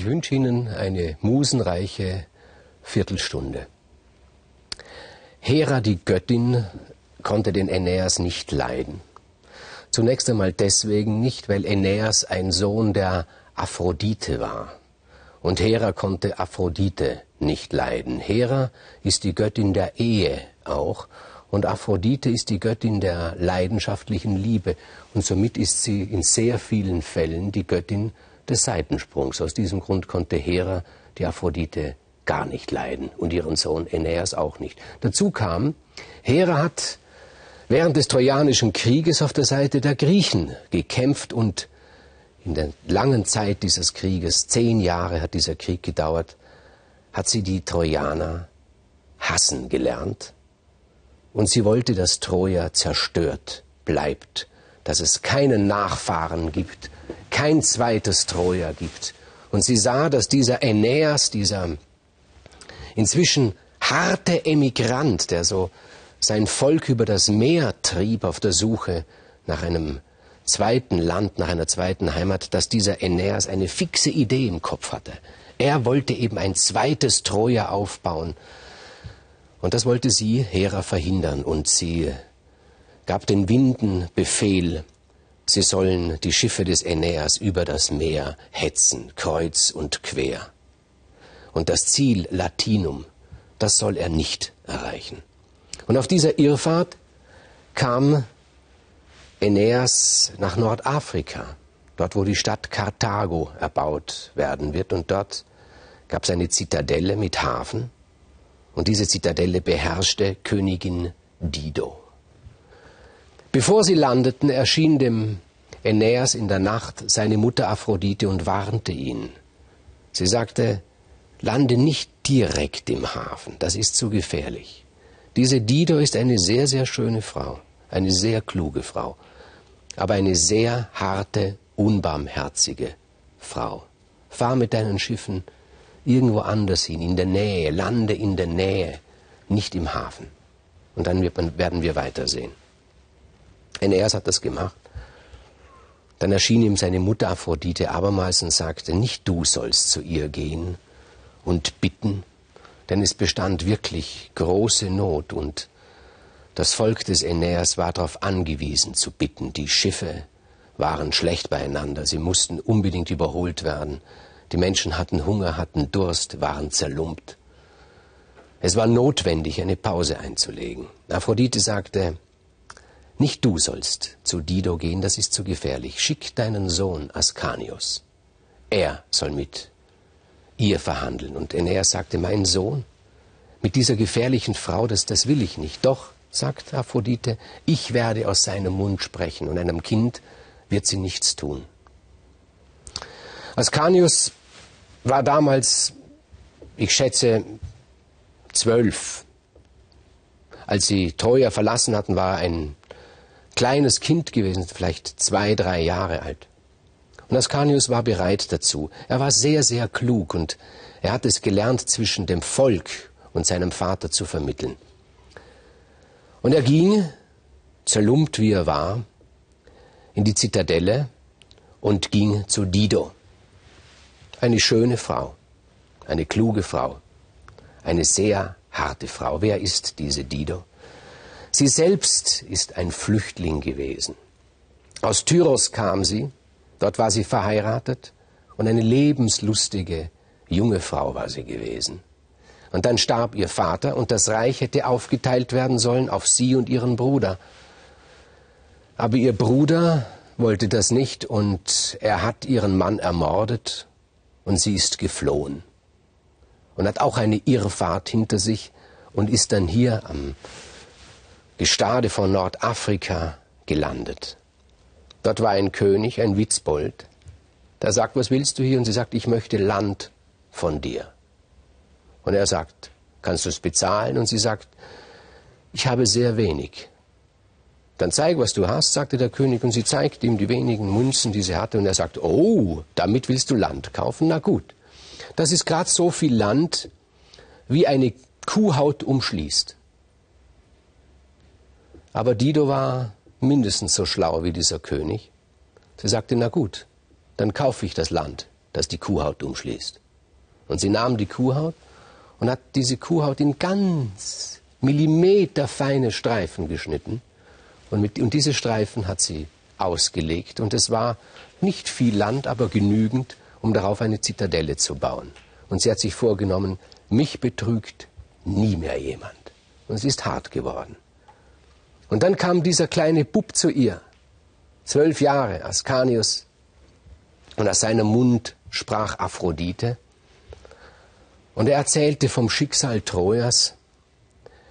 ich wünsche Ihnen eine musenreiche Viertelstunde. Hera, die Göttin, konnte den Aeneas nicht leiden. Zunächst einmal deswegen nicht, weil Aeneas ein Sohn der Aphrodite war. Und Hera konnte Aphrodite nicht leiden. Hera ist die Göttin der Ehe auch und Aphrodite ist die Göttin der leidenschaftlichen Liebe und somit ist sie in sehr vielen Fällen die Göttin des Seitensprungs. Aus diesem Grund konnte Hera die Aphrodite gar nicht leiden und ihren Sohn Aeneas auch nicht. Dazu kam, Hera hat während des Trojanischen Krieges auf der Seite der Griechen gekämpft und in der langen Zeit dieses Krieges, zehn Jahre hat dieser Krieg gedauert, hat sie die Trojaner hassen gelernt und sie wollte, dass Troja zerstört bleibt, dass es keinen Nachfahren gibt, kein zweites Troja gibt. Und sie sah, dass dieser Aeneas, dieser inzwischen harte Emigrant, der so sein Volk über das Meer trieb auf der Suche nach einem zweiten Land, nach einer zweiten Heimat, dass dieser Aeneas eine fixe Idee im Kopf hatte. Er wollte eben ein zweites Troja aufbauen. Und das wollte sie, Hera, verhindern. Und sie gab den Winden Befehl, sie sollen die Schiffe des Aeneas über das Meer hetzen, kreuz und quer. Und das Ziel Latinum, das soll er nicht erreichen. Und auf dieser Irrfahrt kam Aeneas nach Nordafrika, dort wo die Stadt Karthago erbaut werden wird. Und dort gab es eine Zitadelle mit Hafen. Und diese Zitadelle beherrschte Königin Dido. Bevor sie landeten, erschien dem Aeneas in der Nacht seine Mutter Aphrodite und warnte ihn. Sie sagte, lande nicht direkt im Hafen, das ist zu gefährlich. Diese Dido ist eine sehr, sehr schöne Frau, eine sehr kluge Frau, aber eine sehr harte, unbarmherzige Frau. Fahr mit deinen Schiffen irgendwo anders hin, in der Nähe, lande in der Nähe, nicht im Hafen. Und dann werden wir weitersehen. Aeneas hat das gemacht. Dann erschien ihm seine Mutter Aphrodite abermals und sagte, nicht du sollst zu ihr gehen und bitten, denn es bestand wirklich große Not und das Volk des Aeneas war darauf angewiesen zu bitten. Die Schiffe waren schlecht beieinander, sie mussten unbedingt überholt werden. Die Menschen hatten Hunger, hatten Durst, waren zerlumpt. Es war notwendig, eine Pause einzulegen. Aphrodite sagte, nicht du sollst zu Dido gehen, das ist zu gefährlich. Schick deinen Sohn Ascanius. Er soll mit ihr verhandeln. Und Aeneas sagte, mein Sohn, mit dieser gefährlichen Frau, das, das will ich nicht. Doch, sagt Aphrodite, ich werde aus seinem Mund sprechen und einem Kind wird sie nichts tun. Ascanius war damals, ich schätze, zwölf. Als sie Troja verlassen hatten, war er ein kleines Kind gewesen, vielleicht zwei, drei Jahre alt. Und Ascanius war bereit dazu. Er war sehr, sehr klug und er hat es gelernt, zwischen dem Volk und seinem Vater zu vermitteln. Und er ging, zerlumpt wie er war, in die Zitadelle und ging zu Dido. Eine schöne Frau, eine kluge Frau, eine sehr harte Frau. Wer ist diese Dido? Sie selbst ist ein Flüchtling gewesen. Aus Tyros kam sie, dort war sie verheiratet und eine lebenslustige junge Frau war sie gewesen. Und dann starb ihr Vater und das Reich hätte aufgeteilt werden sollen auf sie und ihren Bruder. Aber ihr Bruder wollte das nicht und er hat ihren Mann ermordet und sie ist geflohen und hat auch eine Irrfahrt hinter sich und ist dann hier am Gestade von Nordafrika gelandet. Dort war ein König, ein Witzbold, der sagt, was willst du hier? Und sie sagt, ich möchte Land von dir. Und er sagt, kannst du es bezahlen? Und sie sagt, ich habe sehr wenig. Dann zeig, was du hast, sagte der König, und sie zeigt ihm die wenigen Münzen, die sie hatte, und er sagt, oh, damit willst du Land kaufen? Na gut. Das ist gerade so viel Land, wie eine Kuhhaut umschließt. Aber Dido war mindestens so schlau wie dieser König. Sie sagte, na gut, dann kaufe ich das Land das die Kuhhaut umschließt. Und sie nahm die Kuhhaut und hat diese Kuhhaut in ganz millimeterfeine Streifen geschnitten. Und, mit, und diese Streifen hat sie ausgelegt. Und es war nicht viel Land, aber genügend, um darauf eine Zitadelle zu bauen. Und sie hat sich vorgenommen, mich betrügt nie mehr jemand. Und sie ist hart geworden. Und dann kam dieser kleine Bub zu ihr, zwölf Jahre, Ascanius, und aus seinem Mund sprach Aphrodite. Und er erzählte vom Schicksal Trojas,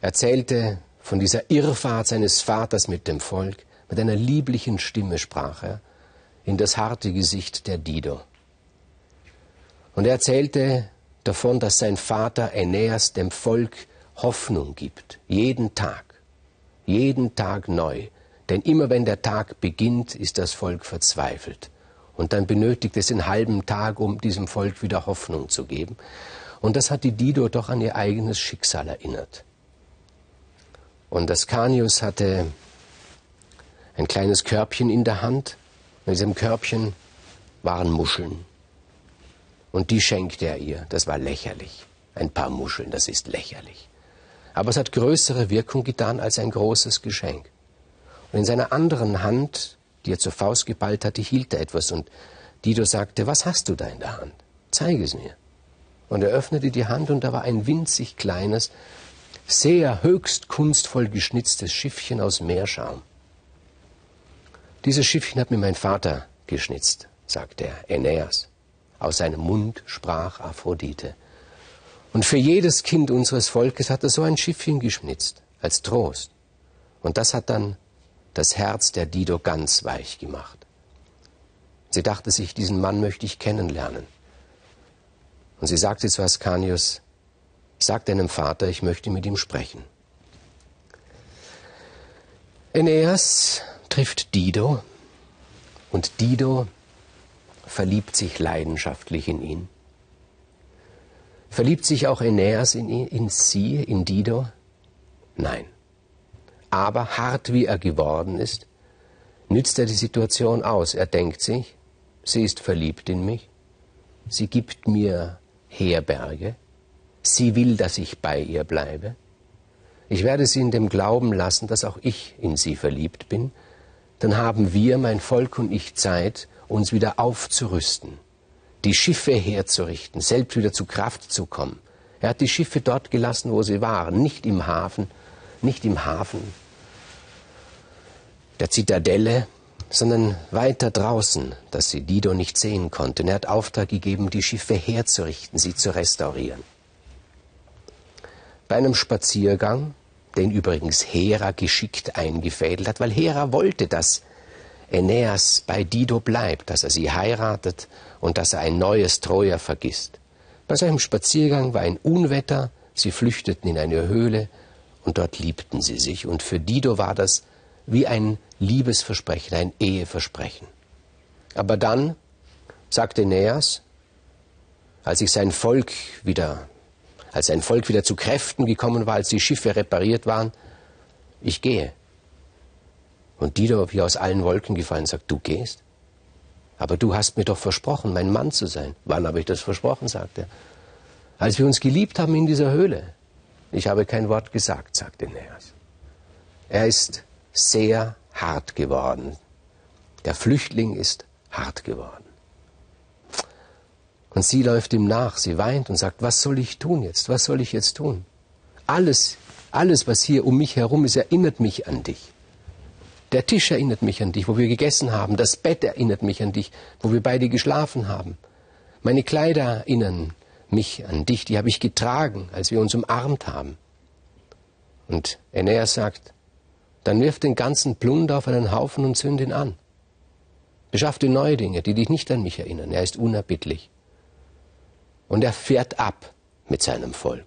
erzählte von dieser Irrfahrt seines Vaters mit dem Volk, mit einer lieblichen Stimme sprach er in das harte Gesicht der Dido. Und er erzählte davon, dass sein Vater Aeneas dem Volk Hoffnung gibt, jeden Tag, jeden Tag neu. Denn immer wenn der Tag beginnt, ist das Volk verzweifelt. Und dann benötigt es einen halben Tag, um diesem Volk wieder Hoffnung zu geben. Und das hat die Dido doch an ihr eigenes Schicksal erinnert. Und Ascanius hatte ein kleines Körbchen in der Hand. In diesem Körbchen waren Muscheln. Und die schenkte er ihr. Das war lächerlich. Ein paar Muscheln, das ist lächerlich. Aber es hat größere Wirkung getan als ein großes Geschenk. Und in seiner anderen Hand, die er zur Faust geballt hatte, hielt er etwas. Und Dido sagte, was hast du da in der Hand? Zeige es mir. Und er öffnete die Hand und da war ein winzig kleines, sehr höchst kunstvoll geschnitztes Schiffchen aus Meerschaum. Dieses Schiffchen hat mir mein Vater geschnitzt, sagte er, Aeneas. Aus seinem Mund sprach Aphrodite. Und für jedes Kind unseres Volkes hat er so ein Schiffchen geschnitzt, als Trost. Und das hat dann das Herz der Dido ganz weich gemacht. Sie dachte sich, diesen Mann möchte ich kennenlernen. Und sie sagte zu Ascanius, sag deinem Vater, ich möchte mit ihm sprechen. Aeneas trifft Dido und Dido verliebt sich leidenschaftlich in ihn. Verliebt sich auch Aeneas in, in sie, in Dido? Nein. Aber hart wie er geworden ist, nützt er die Situation aus. Er denkt sich, sie ist verliebt in mich, sie gibt mir Herberge, sie will, dass ich bei ihr bleibe. Ich werde sie in dem Glauben lassen, dass auch ich in sie verliebt bin. Dann haben wir, mein Volk und ich, Zeit, uns wieder aufzurüsten, die Schiffe herzurichten, selbst wieder zu Kraft zu kommen. Er hat die Schiffe dort gelassen, wo sie waren, nicht im Hafen, nicht im Hafen der Zitadelle, sondern weiter draußen, dass sie Dido nicht sehen konnten. Er hat Auftrag gegeben, die Schiffe herzurichten, sie zu restaurieren. Bei einem Spaziergang, den übrigens Hera geschickt eingefädelt hat, weil Hera wollte, dass Aeneas bei Dido bleibt, dass er sie heiratet und dass er ein neues Troja vergisst. Bei seinem Spaziergang war ein Unwetter, sie flüchteten in eine Höhle und dort liebten sie sich. Und für Dido war das wie ein Liebesversprechen, ein Eheversprechen. Aber dann sagte Aeneas, als sich sein Volk wieder, als sein Volk wieder zu Kräften gekommen war, als die Schiffe repariert waren, ich gehe. Und Dido, wie aus allen Wolken gefallen, sagt, du gehst? Aber du hast mir doch versprochen, mein Mann zu sein. Wann habe ich das versprochen, sagt er. Als wir uns geliebt haben in dieser Höhle. Ich habe kein Wort gesagt, sagte Neas. Er ist sehr hart geworden. Der Flüchtling ist hart geworden. Und sie läuft ihm nach, sie weint und sagt, was soll ich tun jetzt? Was soll ich jetzt tun? Alles, alles, was hier um mich herum ist, erinnert mich an dich. Der Tisch erinnert mich an dich, wo wir gegessen haben. Das Bett erinnert mich an dich, wo wir beide geschlafen haben. Meine Kleider erinnern mich an dich, die habe ich getragen, als wir uns umarmt haben. Und Aeneas sagt, dann wirf den ganzen Plunder auf einen Haufen und zünd ihn an. Beschaff dir neue Dinge, die dich nicht an mich erinnern. Er ist unerbittlich. Und er fährt ab mit seinem Volk.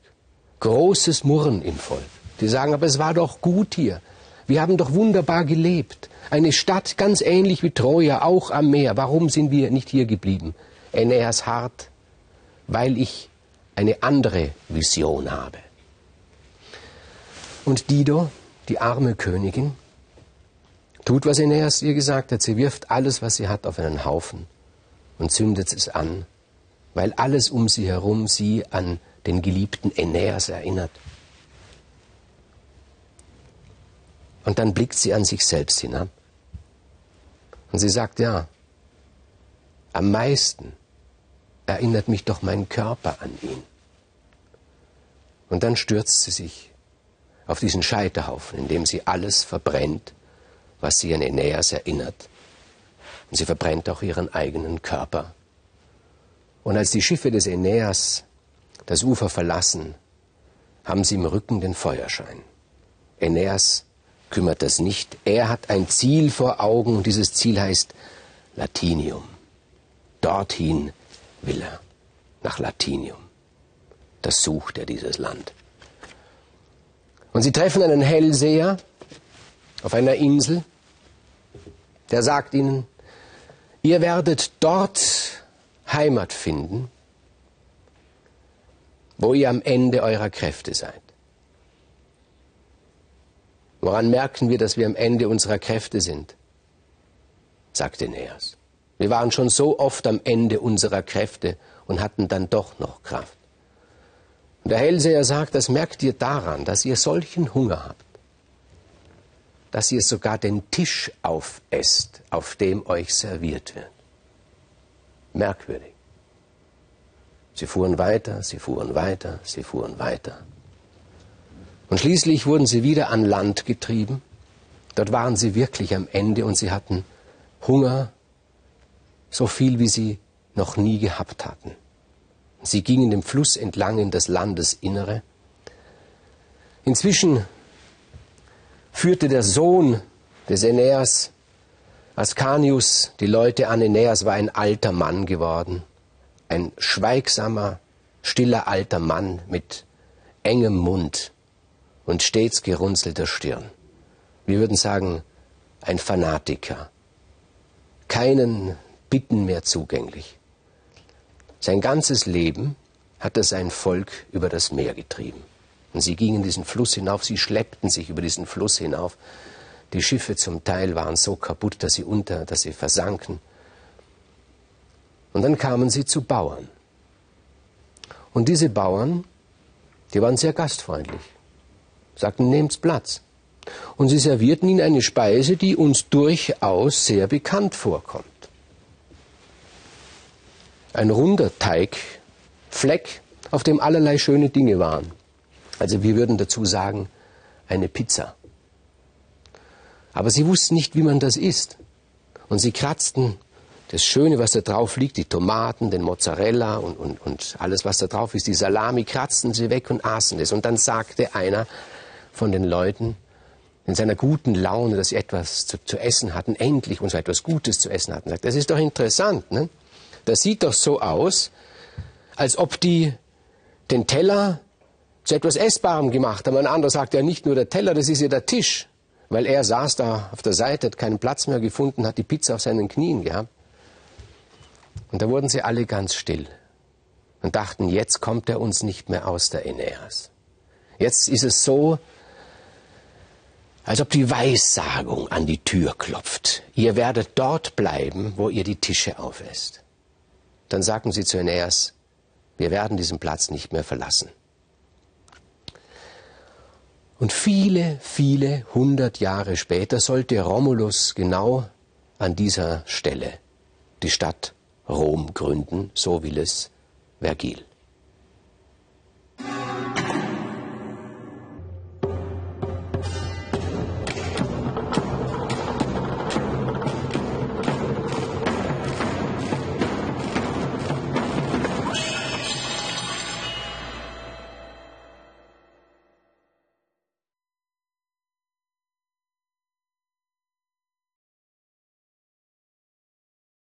Großes Murren im Volk. Die sagen, aber es war doch gut hier. Wir haben doch wunderbar gelebt. Eine Stadt ganz ähnlich wie Troja, auch am Meer. Warum sind wir nicht hier geblieben? Aeneas hart, weil ich eine andere Vision habe. Und Dido, die arme Königin, tut, was Aeneas ihr gesagt hat. Sie wirft alles, was sie hat, auf einen Haufen und zündet es an weil alles um sie herum sie an den geliebten Aeneas erinnert. Und dann blickt sie an sich selbst hinab. Und sie sagt, ja, am meisten erinnert mich doch mein Körper an ihn. Und dann stürzt sie sich auf diesen Scheiterhaufen, in dem sie alles verbrennt, was sie an Aeneas erinnert. Und sie verbrennt auch ihren eigenen Körper. Und als die Schiffe des Aeneas das Ufer verlassen, haben sie im Rücken den Feuerschein. Aeneas kümmert das nicht. Er hat ein Ziel vor Augen und dieses Ziel heißt Latinium. Dorthin will er, nach Latinium. Das sucht er, dieses Land. Und sie treffen einen Hellseher auf einer Insel, der sagt ihnen, ihr werdet dort Heimat finden, wo ihr am Ende eurer Kräfte seid. Woran merken wir, dass wir am Ende unserer Kräfte sind? sagte Neas. Wir waren schon so oft am Ende unserer Kräfte und hatten dann doch noch Kraft. Und der Hellseher sagt, das merkt ihr daran, dass ihr solchen Hunger habt, dass ihr sogar den Tisch aufesst, auf dem euch serviert wird. Merkwürdig. Sie fuhren weiter, sie fuhren weiter, sie fuhren weiter. Und schließlich wurden sie wieder an Land getrieben. Dort waren sie wirklich am Ende und sie hatten Hunger, so viel wie sie noch nie gehabt hatten. Sie gingen dem Fluss entlang in das Landesinnere. Inzwischen führte der Sohn des Aeneas, Ascanius, die Leute an. Aeneas war ein alter Mann geworden, ein schweigsamer, stiller alter Mann mit engem Mund und stets gerunzelter Stirn. Wir würden sagen, ein Fanatiker, keinen Bitten mehr zugänglich. Sein ganzes Leben hat er sein Volk über das Meer getrieben. Und sie gingen diesen Fluss hinauf, sie schleppten sich über diesen Fluss hinauf. Die Schiffe zum Teil waren so kaputt, dass sie unter, dass sie versanken. Und dann kamen sie zu Bauern. Und diese Bauern, die waren sehr gastfreundlich sagten, nehmt Platz. Und sie servierten ihnen eine Speise, die uns durchaus sehr bekannt vorkommt. Ein runder Teigfleck, auf dem allerlei schöne Dinge waren. Also wir würden dazu sagen, eine Pizza. Aber sie wussten nicht, wie man das isst. Und sie kratzten das Schöne, was da drauf liegt, die Tomaten, den Mozzarella und, und, und alles, was da drauf ist, die Salami, kratzten sie weg und aßen es. Und dann sagte einer, von den Leuten in seiner guten Laune, dass sie etwas zu, zu essen hatten, endlich und so etwas Gutes zu essen hatten. Sagt, das ist doch interessant. Ne? Das sieht doch so aus, als ob die den Teller zu etwas Essbarem gemacht haben. Ein anderer sagt ja nicht nur der Teller, das ist ja der Tisch. Weil er saß da auf der Seite, hat keinen Platz mehr gefunden, hat die Pizza auf seinen Knien gehabt. Und da wurden sie alle ganz still und dachten, jetzt kommt er uns nicht mehr aus der Aeneas. Jetzt ist es so, als ob die Weissagung an die Tür klopft. Ihr werdet dort bleiben, wo ihr die Tische aufesst. Dann sagten sie zu Aeneas, wir werden diesen Platz nicht mehr verlassen. Und viele, viele hundert Jahre später sollte Romulus genau an dieser Stelle die Stadt Rom gründen, so will es Vergil.